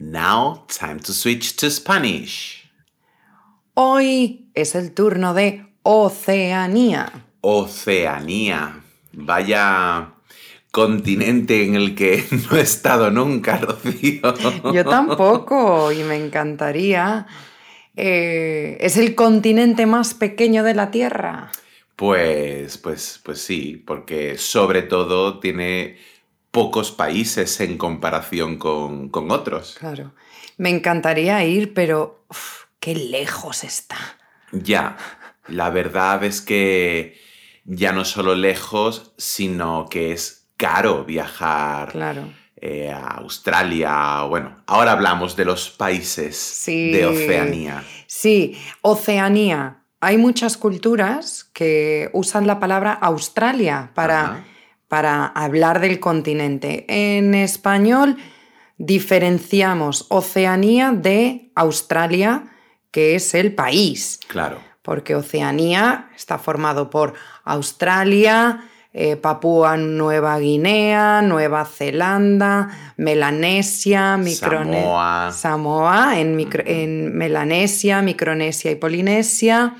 Now, time to switch to Spanish. Hoy es el turno de Oceanía. Oceanía. Vaya continente en el que no he estado nunca, Rocío. Yo tampoco, y me encantaría. Eh, ¿Es el continente más pequeño de la Tierra? Pues, pues, pues sí, porque sobre todo tiene pocos países en comparación con, con otros. Claro. Me encantaría ir, pero uf, qué lejos está. Ya, la verdad es que ya no solo lejos, sino que es caro viajar Claro. eh, a Australia. Bueno, ahora hablamos de los países Sí. de Oceanía. Sí, Oceanía. Hay muchas culturas que usan la palabra Australia para, Ajá. Para hablar del continente. En español diferenciamos Oceanía de Australia, que es el país, Claro. porque Oceanía está formado por Australia, eh, Papúa Nueva Guinea, Nueva Zelanda, Melanesia, Micronesia. Samoa. Samoa, en, micro- en Melanesia, Micronesia y Polinesia.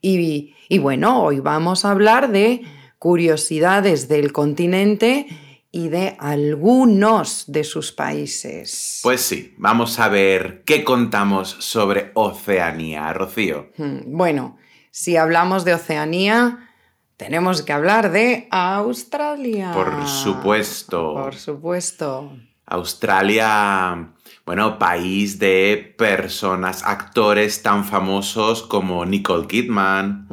Y, y bueno, hoy vamos a hablar de curiosidades del continente y de algunos de sus países. Pues sí, vamos a ver qué contamos sobre Oceanía, Rocío. Hmm, Bueno, si hablamos de Oceanía, tenemos que hablar de Australia. Por supuesto. Por supuesto. Australia, bueno, país de personas, actores tan famosos como Nicole Kidman.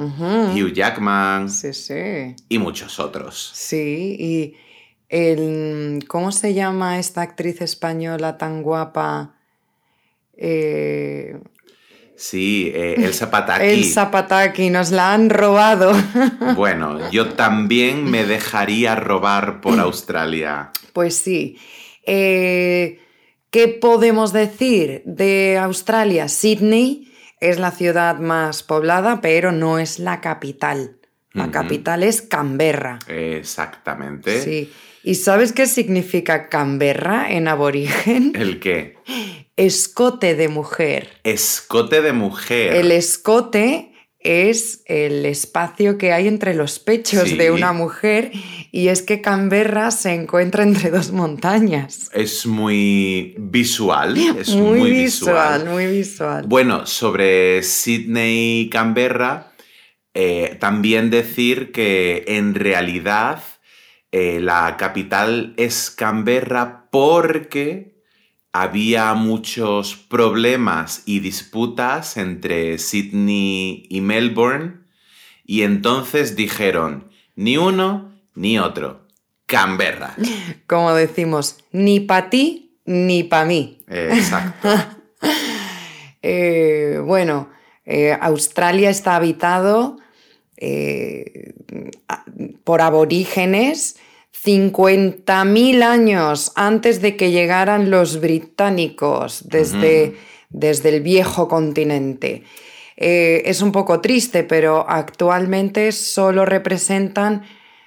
Hugh Jackman Sí, sí. y muchos otros. Sí, y el, ¿cómo se llama esta actriz española tan guapa? Eh, Sí, eh, Elsa Pataki. Elsa Pataki, nos la han robado. Bueno, yo también me dejaría robar por Australia. Pues sí. Eh, ¿Qué podemos decir de Australia? Sydney es la ciudad más poblada, pero no es la capital. La capital es Canberra. Exactamente. Sí. ¿Y sabes qué significa Canberra en aborigen? ¿El qué? Escote de mujer. Escote de mujer. El escote es el espacio que hay entre los pechos Sí. de una mujer y es que Canberra se encuentra entre dos montañas. Es muy visual. Es muy, muy visual. visual, muy visual. Bueno, sobre Sydney y Canberra, eh, también decir que en realidad eh, la capital es Canberra porque había muchos problemas y disputas entre Sydney y Melbourne y entonces dijeron ni uno ni otro, Canberra. Como decimos, ni para ti ni para mí. Exacto. Eh, bueno, eh, Australia está habitado eh, por aborígenes 50.000 años antes de que llegaran los británicos desde, desde el viejo continente. Eh, es un poco triste, pero actualmente solo representan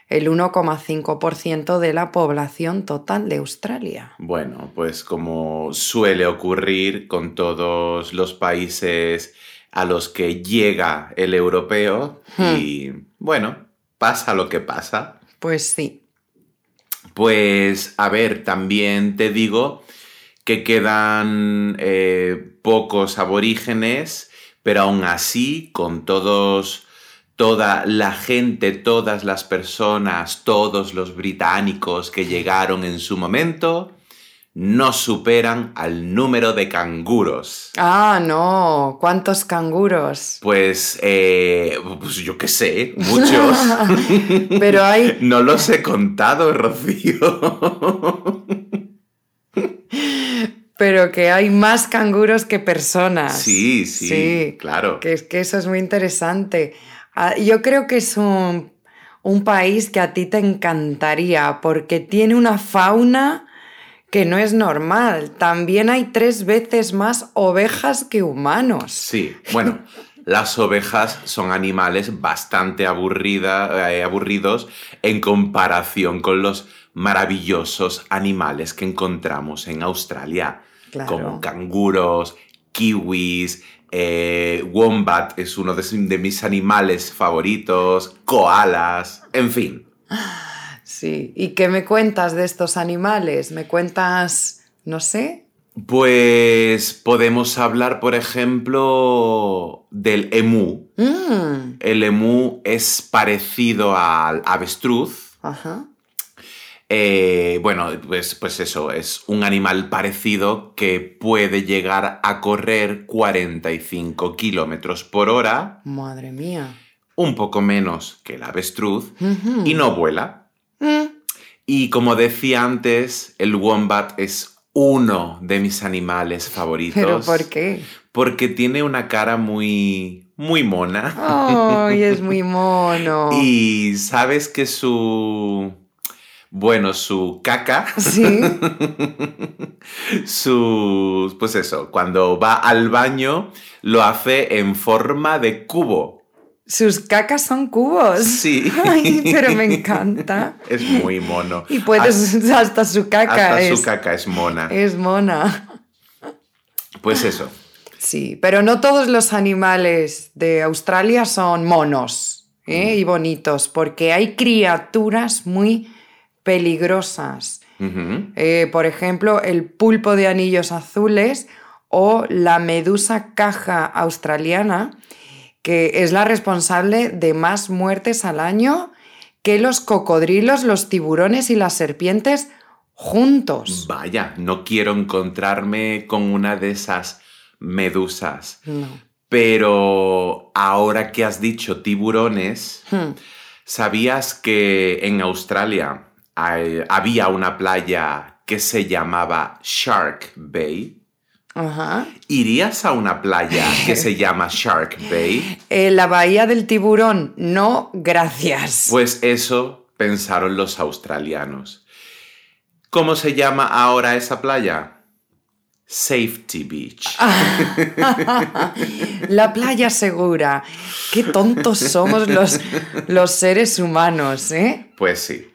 el 1,5% de la población total de Australia. Bueno, pues como suele ocurrir con todos los países a los que llega el europeo y bueno, pasa lo que pasa. Pues sí. Pues a ver, también te digo que quedan eh, pocos aborígenes, pero aún así, con todos, toda la gente, todas las personas, todos los británicos que llegaron en su momento, no superan al número de canguros. Ah, no. ¿Cuántos canguros? Pues, eh, pues yo qué sé, muchos. Pero hay... no los he contado, Rocío. Pero que hay más canguros que personas. Sí, sí, claro. Que que eso es muy interesante. Ah, yo creo que es un, un país que a ti te encantaría porque tiene una fauna que no es normal. También hay tres veces más ovejas que humanos. Sí, bueno, las ovejas son animales bastante aburrida, eh, aburridos en comparación con los maravillosos animales que encontramos en Australia, como canguros, kiwis, eh, wombat es uno de, de mis animales favoritos, koalas, en fin. Sí, ¿y qué me cuentas de estos animales? ¿Me cuentas, no sé? Pues podemos hablar, por ejemplo, del emú. Mm. El emú es parecido al avestruz. Ajá. Eh, bueno, pues, pues eso, es un animal parecido que puede llegar a correr 45 kilómetros por hora. Madre mía. Un poco menos que el avestruz. Y no vuela. Mm. Y como decía antes, el wombat es uno de mis animales favoritos. ¿Pero por qué? Porque tiene una cara muy, muy mona. ¡Ay, es muy mono! Y sabes que su... Bueno, su caca, Sí, su... Pues eso, cuando va al baño lo hace en forma de cubo. sus cacas son cubos. Sí. Ay, pero me encanta. Es muy mono. Y puedes, hasta su caca Hasta es, su caca es mona. es mona. Pues eso. Sí, pero no todos los animales de Australia son monos ¿eh? Mm. y bonitos, porque hay criaturas muy peligrosas. Eh, por ejemplo, el pulpo de anillos azules o la medusa caja australiana, que es la responsable de más muertes al año que los cocodrilos, los tiburones y las serpientes juntos. Vaya, no quiero encontrarme con una de esas medusas. No. Pero ahora que has dicho tiburones, Hmm. ¿sabías que en Australia hay- había una playa que se llamaba Shark Bay? Ajá. ¿Irías a una playa que se llama Shark Bay? Eh, la bahía del tiburón, no, gracias. Pues eso pensaron los australianos. ¿Cómo se llama ahora esa playa? Safety Beach. La playa segura. Qué tontos somos los, los seres humanos, ¿eh? Pues sí.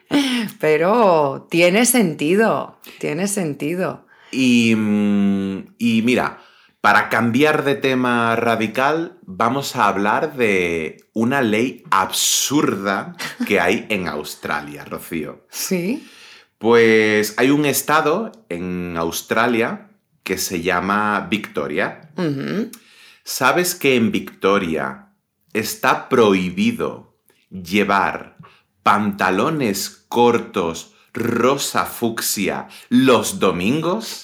Pero tiene sentido, tiene sentido. Y, mm, y mira, para cambiar de tema radical, vamos a hablar de una ley absurda que hay en Australia, Rocío. Sí. Pues hay un estado en Australia que se llama Victoria. ¿Sabes que en Victoria está prohibido llevar pantalones cortos rosa fucsia los domingos?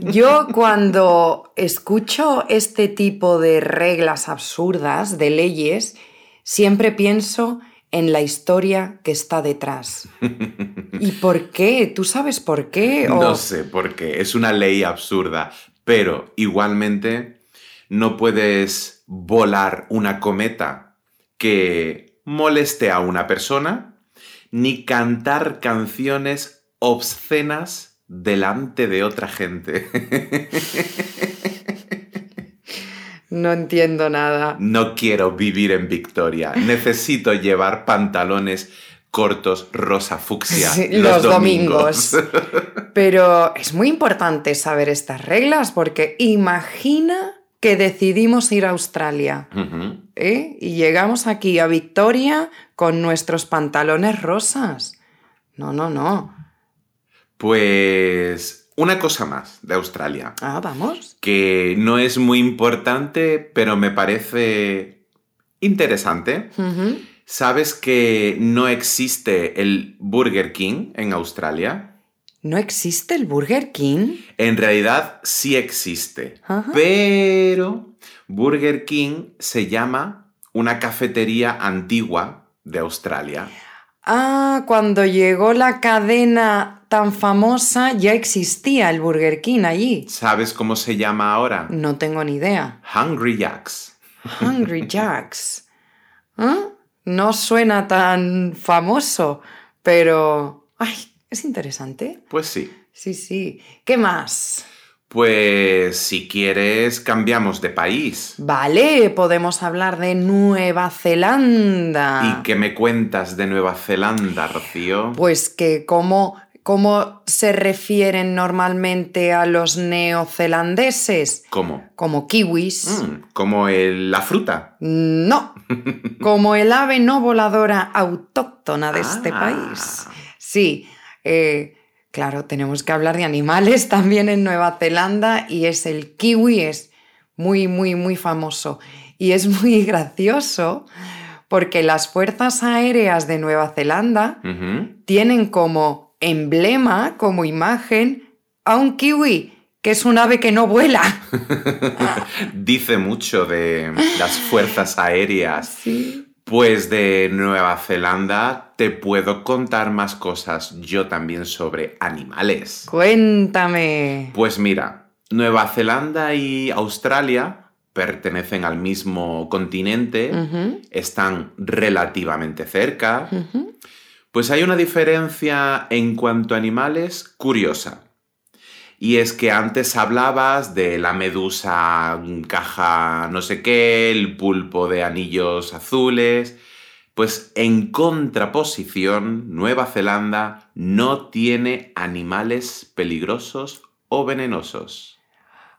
Yo cuando escucho este tipo de reglas absurdas, de leyes, siempre pienso en la historia que está detrás. ¿Y por qué? ¿Tú sabes por qué? O- No sé por qué, es una ley absurda, pero igualmente no puedes volar una cometa que moleste a una persona, ni cantar canciones obscenas delante de otra gente. No entiendo nada. No quiero vivir en Victoria, necesito llevar pantalones cortos rosa fucsia Sí, los, los domingos. Pero es muy importante saber estas reglas porque imagina que decidimos ir a Australia. ¿eh? y llegamos aquí a Victoria con nuestros pantalones rosas. No, no, no. Pues una cosa más de Australia, Ah, vamos. que no es muy importante, pero me parece interesante. ¿Sabes que no existe el Burger King en Australia? ¿No existe el Burger King? En realidad sí existe, Ajá. pero Burger King se llama una cafetería antigua de Australia. Ah, cuando llegó la cadena tan famosa ya existía el Burger King allí. ¿Sabes cómo se llama ahora? No tengo ni idea. Hungry Jacks. Hungry Jacks. ¿Ah? No suena tan famoso, pero... Ay, es interesante. Pues sí. Sí, sí. ¿Qué más? Pues si quieres cambiamos de país. Vale, podemos hablar de Nueva Zelanda. ¿Y qué me cuentas de Nueva Zelanda, Rocío? Pues que cómo, cómo se refieren normalmente a los neozelandeses. ¿Cómo? Como kiwis. Mm, como el- la fruta. No, como el ave no voladora autóctona de este Ah. país. Sí, eh, claro, tenemos que hablar de animales también en Nueva Zelanda y es el kiwi, es muy, muy, muy famoso. Y es muy gracioso porque las fuerzas aéreas de Nueva Zelanda tienen como emblema, como imagen, a un kiwi, que es un ave que no vuela. Dice mucho de las fuerzas aéreas. Sí. Pues de Nueva Zelanda te puedo contar más cosas yo también sobre animales. Cuéntame. Pues mira, Nueva Zelanda y Australia pertenecen al mismo continente, están relativamente cerca. Pues hay una diferencia en cuanto a animales curiosa. Y es que antes hablabas de la medusa caja no sé qué, el pulpo de anillos azules. Pues en contraposición, Nueva Zelanda no tiene animales peligrosos o venenosos.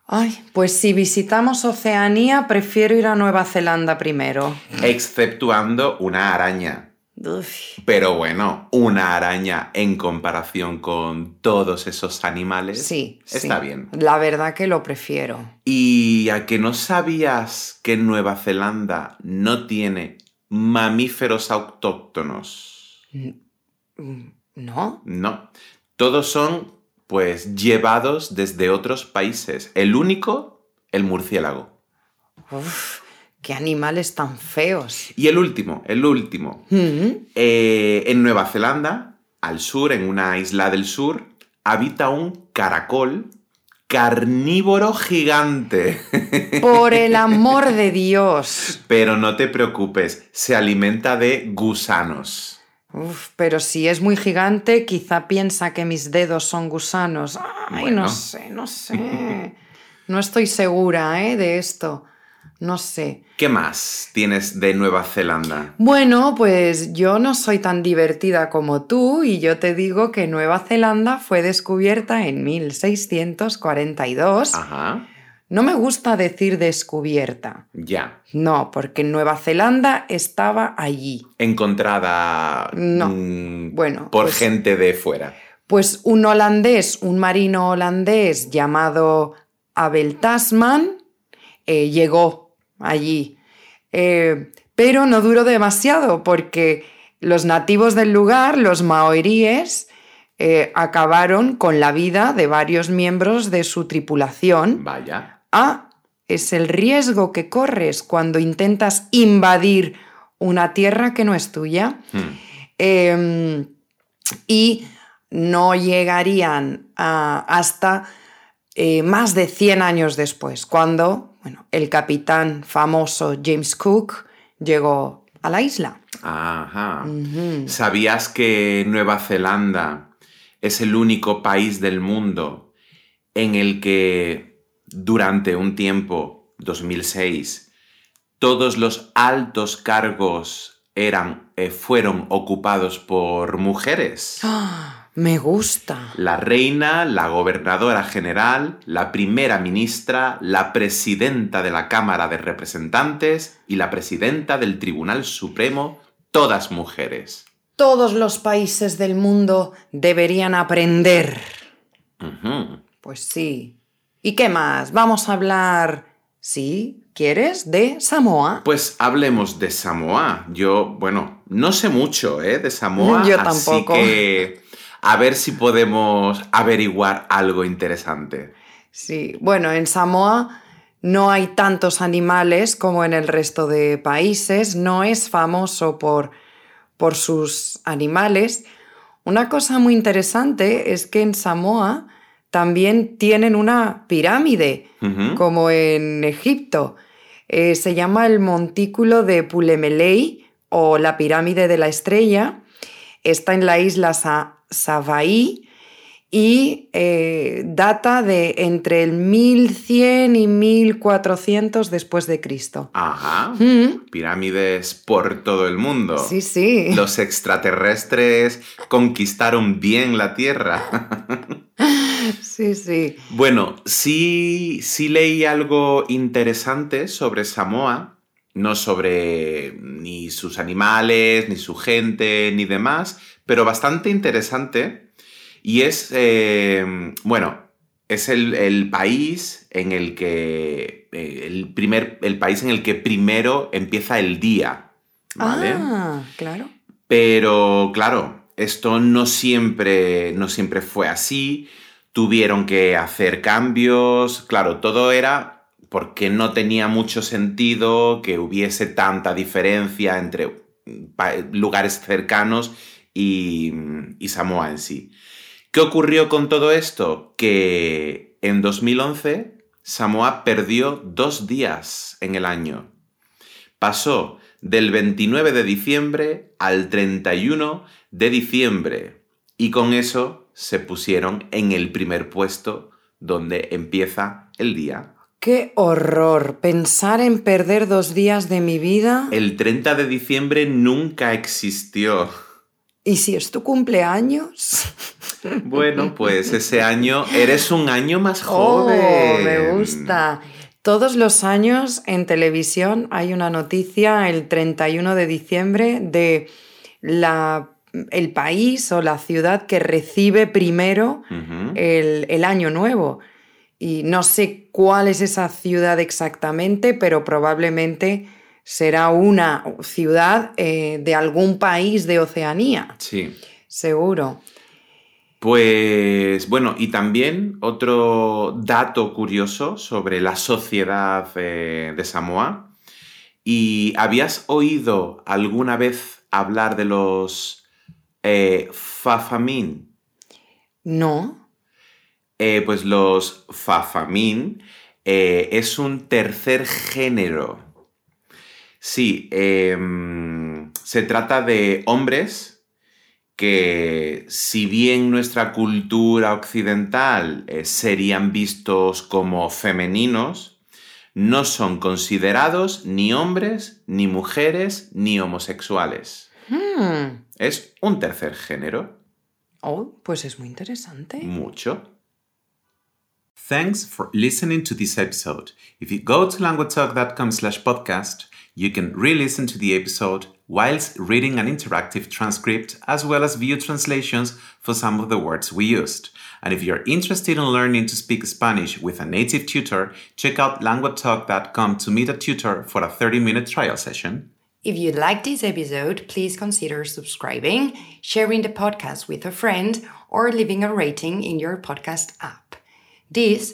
Ay, pues si visitamos Oceanía, prefiero ir a Nueva Zelanda primero. Exceptuando una araña. Uf, Pero bueno, una araña en comparación con todos esos animales sí, está sí. bien. La verdad que lo prefiero. ¿Y a que no sabías que Nueva Zelanda no tiene mamíferos autóctonos? ¿No? No, todos son pues llevados desde otros países. El único, el murciélago. Uf, qué animales tan feos. Y el último, el último. Mm, Eh, en Nueva Zelanda, al sur, en una isla del sur, habita un caracol carnívoro gigante. Por el amor de Dios. Pero no te preocupes, se alimenta de gusanos. Uf, pero si es muy gigante, quizá piensa que mis dedos son gusanos. Ay, Bueno. no sé, no sé. No estoy segura, ¿eh? De esto. No sé. ¿Qué más tienes de Nueva Zelanda? Bueno, pues yo no soy tan divertida como tú y yo te digo que Nueva Zelanda fue descubierta en 1642. Ajá, No me gusta decir descubierta. ya. No, porque Nueva Zelanda estaba allí. Encontrada No. mm, Bueno, por pues- gente de fuera. Pues un holandés, un marino holandés llamado Abel Tasman, eh, llegó allí. Eh, pero no duró demasiado porque los nativos del lugar, los maoríes, eh, acabaron con la vida de varios miembros de su tripulación. Vaya. Ah, es el riesgo que corres cuando intentas invadir una tierra que no es tuya. Hmm. Eh, y no llegarían a- hasta eh, más de 100 años después, cuando bueno, el capitán famoso James Cook llegó a la isla. Ajá. ¿Sabías que Nueva Zelanda es el único país del mundo en el que durante un tiempo, 2006, todos los altos cargos eran, eh, fueron ocupados por mujeres? ¡Ah! Me gusta. La reina, la gobernadora general, la primera ministra, la presidenta de la Cámara de Representantes y la presidenta del Tribunal Supremo, todas mujeres. Todos los países del mundo deberían aprender. Pues sí. ¿Y qué más? Vamos a hablar, sí, ¿quieres? De Samoa. Pues hablemos de Samoa. Yo, bueno, no sé mucho ¿eh? de Samoa. Yo así tampoco. que A ver si podemos averiguar algo interesante. Sí, bueno, en Samoa no hay tantos animales como en el resto de países, no es famoso por, por sus animales. Una cosa muy interesante es que en Samoa también tienen una pirámide, como en Egipto. Eh, se llama el Montículo de Pulemelei o la Pirámide de la Estrella. Está en la isla Sa- Savaí y eh, data de entre el 1100 y 1400 después de Cristo. Ajá. Mm, Pirámides por todo el mundo. Sí, sí. Los extraterrestres conquistaron bien la Tierra. Sí, sí. Bueno, sí, sí leí algo interesante sobre Samoa, no sobre ni sus animales, ni su gente, ni demás, pero bastante interesante. Y es, eh, bueno, es el, el país en el que, eh, el, primer, el país en el que primero empieza el día, ¿vale? Ah, claro. Pero claro, esto no siempre, no siempre fue así. Tuvieron que hacer cambios. Claro, todo era porque no tenía mucho sentido que hubiese tanta diferencia entre lugares cercanos y, y Samoa en sí. ¿Qué ocurrió con todo esto? Que en 2011 Samoa perdió dos días en el año. Pasó del 29 de diciembre al 31 de diciembre y con eso se pusieron en el primer puesto donde empieza el día. Qué horror pensar en perder dos días de mi vida. El 30 de diciembre nunca existió. ¿Y si es tu cumpleaños? Bueno, pues ese año eres un año más Oh, joven. me gusta. Todos los años en televisión hay una noticia el 31 de diciembre de la, el país o la ciudad que recibe primero el, el año nuevo. Y no sé cuál es esa ciudad exactamente, pero probablemente será una ciudad eh, de algún país de Oceanía, Sí. seguro. Pues bueno, y también otro dato curioso sobre la sociedad eh, de Samoa. ¿Y habías oído alguna vez hablar de los eh, Fafamin? No. Eh, pues los Fafamin es un tercer género. Sí, em, se trata de hombres que si bien nuestra cultura occidental eh, serían vistos como femeninos, no son considerados ni hombres, ni mujeres, ni homosexuales. Hmm. Es un tercer género. Oh, pues es muy interesante. Mucho. Thanks for listening to this episode. If you go to languagetalk.com slash podcast, you can re-listen to the episode whilst reading an interactive transcript as well as view translations for some of the words we used. And if you're interested in learning to speak Spanish with a native tutor, check out languagetalk.com to meet a tutor for a 30-minute trial session. If you liked this episode, please consider subscribing, sharing the podcast with a friend, or leaving a rating in your podcast app. This